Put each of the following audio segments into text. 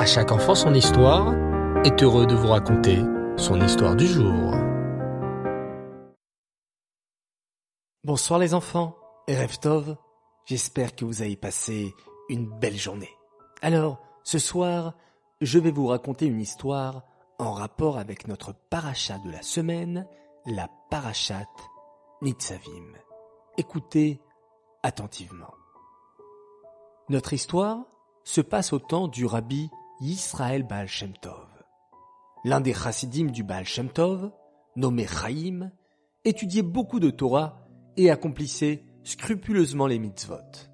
À chaque enfant son histoire est heureux de vous raconter son histoire du jour. Bonsoir les enfants, et Tov, j'espère que vous avez passé une belle journée. Alors, ce soir, je vais vous raconter une histoire en rapport avec notre parachat de la semaine, la parachat Nitzavim. Écoutez attentivement. Notre histoire se passe au temps du rabbi Yisrael Baal Shem Tov. L'un des chassidim du Baal Shem Tov, nommé Chaim, étudiait beaucoup de Torah et accomplissait scrupuleusement les mitzvot.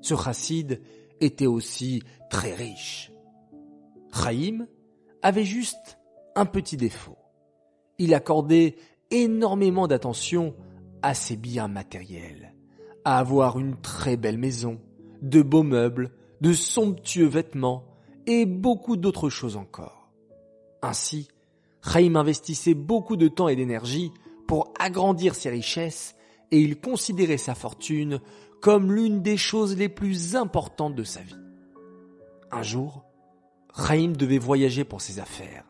Ce chassid était aussi très riche. Chaim avait juste un petit défaut. Il accordait énormément d'attention à ses biens matériels, à avoir une très belle maison, de beaux meubles, de somptueux vêtements et beaucoup d'autres choses encore. Ainsi, Chaim investissait beaucoup de temps et d'énergie pour agrandir ses richesses et il considérait sa fortune comme l'une des choses les plus importantes de sa vie. Un jour, Chaim devait voyager pour ses affaires.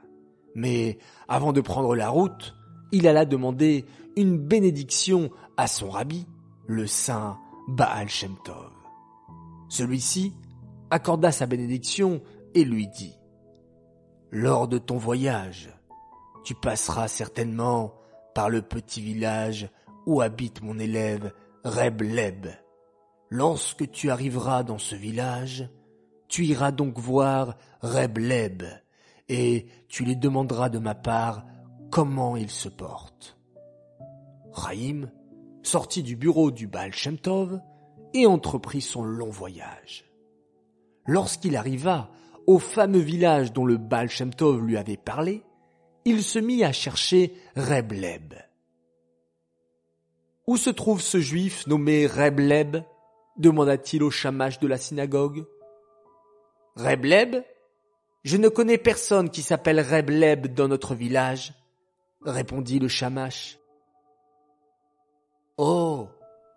Mais avant de prendre la route, il alla demander une bénédiction à son rabbi, le saint Baal Shem Tov. Celui-ci accorda sa bénédiction et lui dit Lors de ton voyage, tu passeras certainement par le petit village où habite mon élève Reb Leb. Lorsque tu arriveras dans ce village, tu iras donc voir Reb Leb et tu lui demanderas de ma part comment il se porte. Rahim sortit du bureau du Baal Shem et entreprit son long voyage. Lorsqu'il arriva au fameux village dont le Baal Shem lui avait parlé, il se mit à chercher Reb Leb. Où se trouve ce juif nommé Reb Leb demanda-t-il au chamache de la synagogue. Reb Leb Je ne connais personne qui s'appelle Reb Leb dans notre village, répondit le chamache. Oh,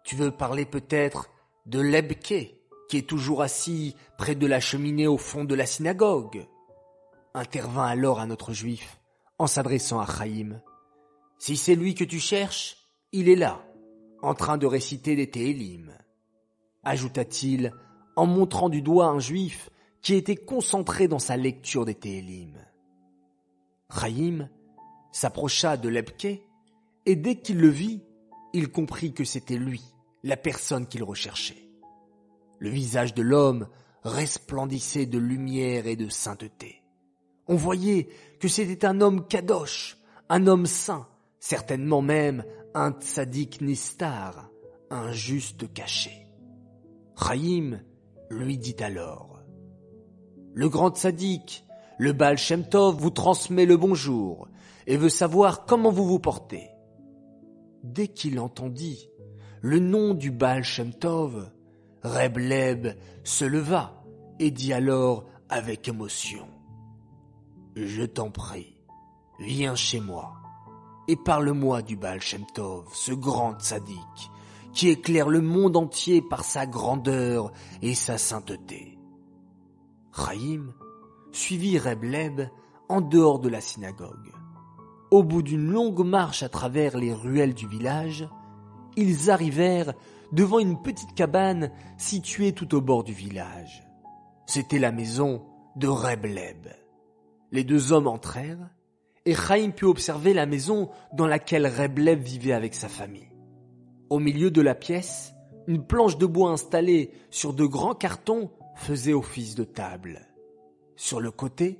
tu veux parler peut-être de Lebke, est toujours assis près de la cheminée au fond de la synagogue, intervint alors un autre juif, en s'adressant à Chaim. Si c'est lui que tu cherches, il est là, en train de réciter des Télim, ajouta-t-il, en montrant du doigt un juif qui était concentré dans sa lecture des Télim. Chaim s'approcha de Lebke, et dès qu'il le vit, il comprit que c'était lui, la personne qu'il recherchait. Le visage de l'homme resplendissait de lumière et de sainteté. On voyait que c'était un homme kadosh, un homme saint, certainement même un tzaddik nistar, un juste caché. Chaim lui dit alors, Le grand tzaddik, le Baal Shem Tov vous transmet le bonjour et veut savoir comment vous vous portez. Dès qu'il entendit le nom du Baal Reb Leb se leva et dit alors avec émotion Je t'en prie, viens chez moi et parle-moi du Baal Shem Tov, ce grand sadique qui éclaire le monde entier par sa grandeur et sa sainteté. Chaim suivit Reb Leb en dehors de la synagogue. Au bout d'une longue marche à travers les ruelles du village, ils arrivèrent devant une petite cabane située tout au bord du village. C'était la maison de Reb Leb. Les deux hommes entrèrent et Chaim put observer la maison dans laquelle Reb Leb vivait avec sa famille. Au milieu de la pièce, une planche de bois installée sur de grands cartons faisait office de table. Sur le côté,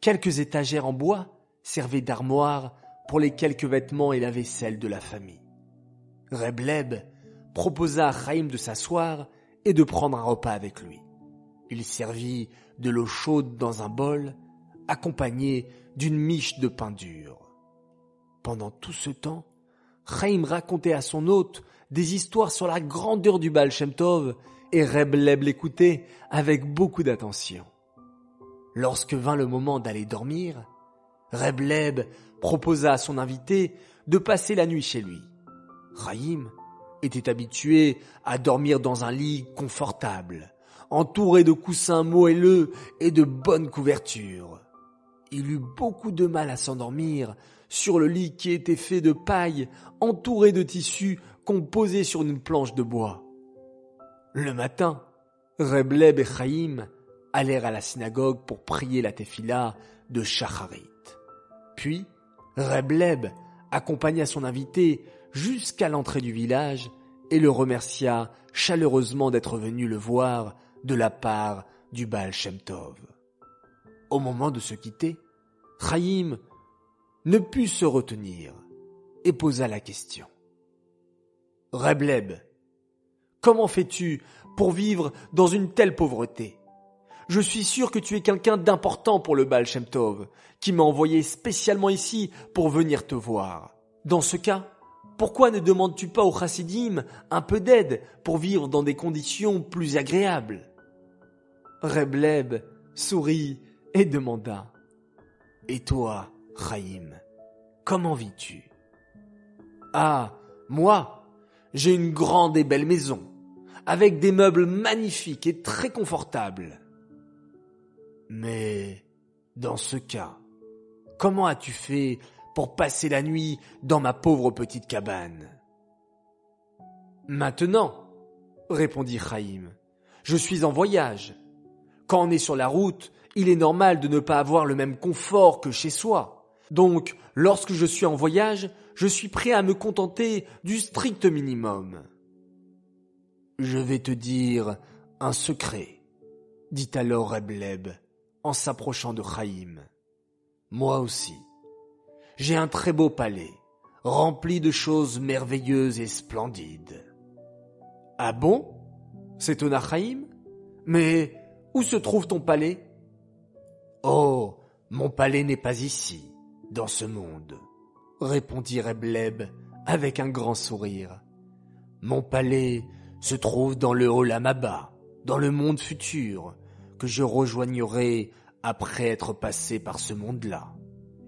quelques étagères en bois servait d'armoire pour les quelques vêtements et la vaisselle de la famille. Rebleb proposa à Chaim de s'asseoir et de prendre un repas avec lui. Il servit de l'eau chaude dans un bol, accompagné d'une miche de pain dur. Pendant tout ce temps, Chaim racontait à son hôte des histoires sur la grandeur du Baal Shem Tov et Rebleb l'écoutait avec beaucoup d'attention. Lorsque vint le moment d'aller dormir, Rebleb proposa à son invité de passer la nuit chez lui. Rahim était habitué à dormir dans un lit confortable, entouré de coussins moelleux et de bonnes couvertures. Il eut beaucoup de mal à s'endormir sur le lit qui était fait de paille, entouré de tissus composés sur une planche de bois. Le matin, Rebleb et Chaim allèrent à la synagogue pour prier la tefila de Shacharit. Puis, Rebleb accompagna son invité jusqu'à l'entrée du village et le remercia chaleureusement d'être venu le voir de la part du Baal Shem Tov. Au moment de se quitter, Chaim ne put se retenir et posa la question. Rebleb, comment fais-tu pour vivre dans une telle pauvreté? Je suis sûr que tu es quelqu'un d'important pour le Baal Shem Tov, qui m'a envoyé spécialement ici pour venir te voir. Dans ce cas, pourquoi ne demandes-tu pas au chassidim un peu d'aide pour vivre dans des conditions plus agréables? Rebleb sourit et demanda. Et toi, Chaim, comment vis-tu? Ah, moi, j'ai une grande et belle maison, avec des meubles magnifiques et très confortables. Mais, dans ce cas, comment as-tu fait pour passer la nuit dans ma pauvre petite cabane. Maintenant, répondit Chaim, je suis en voyage. Quand on est sur la route, il est normal de ne pas avoir le même confort que chez soi. Donc, lorsque je suis en voyage, je suis prêt à me contenter du strict minimum. Je vais te dire un secret, dit alors Rebleb en s'approchant de Chaim. Moi aussi, j'ai un très beau palais, rempli de choses merveilleuses et splendides. Ah bon? S'étonna Chaim? Mais où se trouve ton palais? Oh, mon palais n'est pas ici, dans ce monde, répondit Rebleb avec un grand sourire. Mon palais se trouve dans le Olamaba, dans le monde futur, que je rejoignerai après être passé par ce monde-là.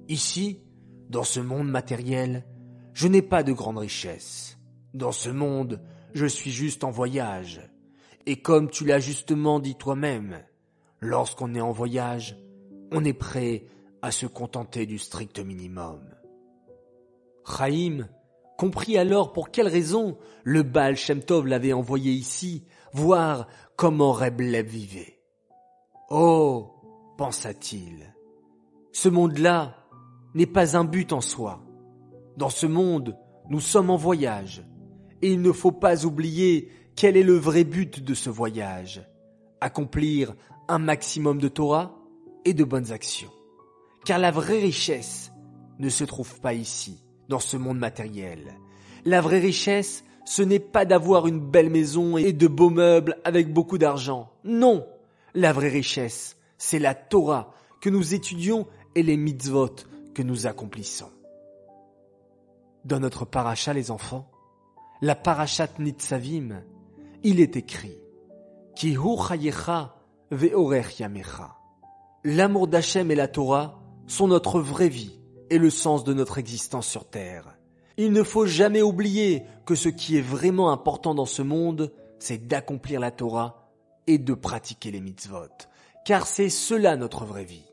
Ici, dans ce monde matériel, je n'ai pas de grande richesse. Dans ce monde, je suis juste en voyage. Et comme tu l'as justement dit toi-même, lorsqu'on est en voyage, on est prêt à se contenter du strict minimum. Chaim comprit alors pour quelle raison le Baal Shem Tov l'avait envoyé ici, voir comment Reblev vivait. Oh, pensa-t-il, ce monde-là n'est pas un but en soi. Dans ce monde, nous sommes en voyage, et il ne faut pas oublier quel est le vrai but de ce voyage. Accomplir un maximum de Torah et de bonnes actions. Car la vraie richesse ne se trouve pas ici, dans ce monde matériel. La vraie richesse, ce n'est pas d'avoir une belle maison et de beaux meubles avec beaucoup d'argent. Non, la vraie richesse, c'est la Torah que nous étudions et les mitzvot nous accomplissons. Dans notre paracha, les enfants, la parachat Nitzavim, il est écrit Ki yamecha. L'amour d'Hachem et la Torah sont notre vraie vie et le sens de notre existence sur terre. Il ne faut jamais oublier que ce qui est vraiment important dans ce monde, c'est d'accomplir la Torah et de pratiquer les mitzvot, car c'est cela notre vraie vie.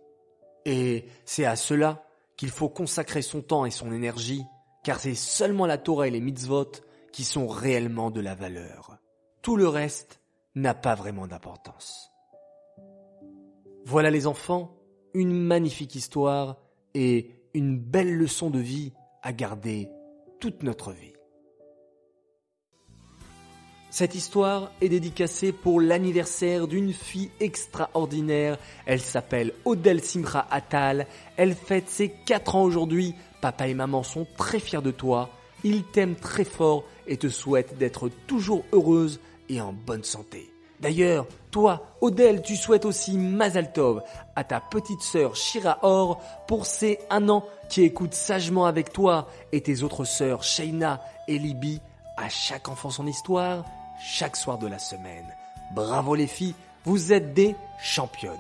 Et c'est à cela qu'il faut consacrer son temps et son énergie, car c'est seulement la Torah et les mitzvot qui sont réellement de la valeur. Tout le reste n'a pas vraiment d'importance. Voilà les enfants, une magnifique histoire et une belle leçon de vie à garder toute notre vie. Cette histoire est dédicacée pour l'anniversaire d'une fille extraordinaire. Elle s'appelle Odel Simra Atal. Elle fête ses 4 ans aujourd'hui. Papa et maman sont très fiers de toi. Ils t'aiment très fort et te souhaitent d'être toujours heureuse et en bonne santé. D'ailleurs, toi, Odel, tu souhaites aussi Mazal Tov à ta petite sœur Shira Or pour ses un an qui écoute sagement avec toi et tes autres sœurs Shaina et Libby à chaque enfant son histoire chaque soir de la semaine. Bravo les filles, vous êtes des championnes.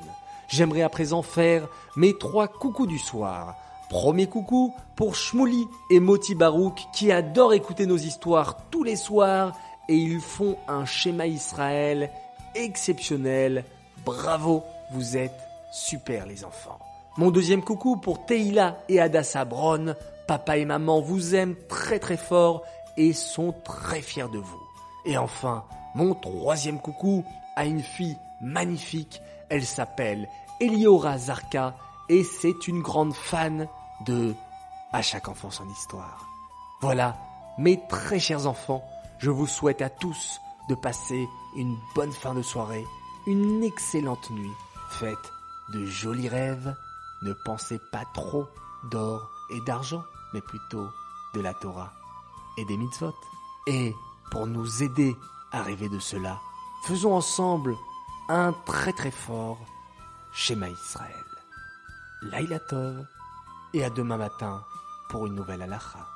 J'aimerais à présent faire mes trois coucous du soir. Premier coucou pour Shmouli et Moti Barouk qui adorent écouter nos histoires tous les soirs et ils font un schéma Israël exceptionnel. Bravo, vous êtes super les enfants. Mon deuxième coucou pour Teila et Adassa Bron. Papa et maman vous aiment très très fort et sont très fiers de vous. Et enfin, mon troisième coucou à une fille magnifique. Elle s'appelle Eliora Zarka et c'est une grande fan de À chaque enfant son histoire. Voilà, mes très chers enfants, je vous souhaite à tous de passer une bonne fin de soirée, une excellente nuit, faites de jolis rêves, ne pensez pas trop d'or et d'argent, mais plutôt de la Torah et des mitzvot. Et pour nous aider à rêver de cela, faisons ensemble un très très fort schéma Israël. Laila Tov et à demain matin pour une nouvelle halakha.